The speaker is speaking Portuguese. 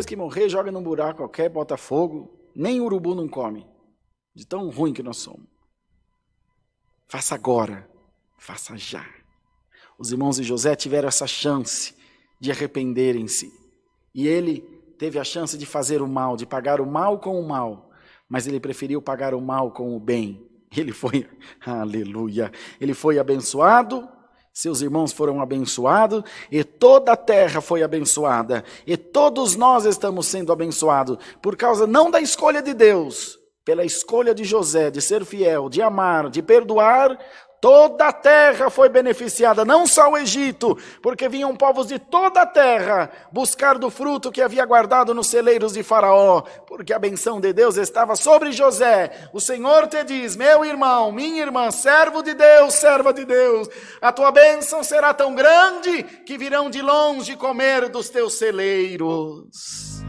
Depois que morrer, joga num buraco qualquer, bota fogo, nem urubu não come. De tão ruim que nós somos. Faça agora, faça já. Os irmãos de José tiveram essa chance de arrependerem-se. E ele teve a chance de fazer o mal, de pagar o mal com o mal, mas ele preferiu pagar o mal com o bem. Ele foi, aleluia, ele foi abençoado seus irmãos foram abençoados, e toda a terra foi abençoada, e todos nós estamos sendo abençoados, por causa não da escolha de Deus, pela escolha de José de ser fiel, de amar, de perdoar, Toda a terra foi beneficiada, não só o Egito, porque vinham povos de toda a terra buscar do fruto que havia guardado nos celeiros de Faraó, porque a benção de Deus estava sobre José. O Senhor te diz: Meu irmão, minha irmã, servo de Deus, serva de Deus, a tua bênção será tão grande que virão de longe comer dos teus celeiros.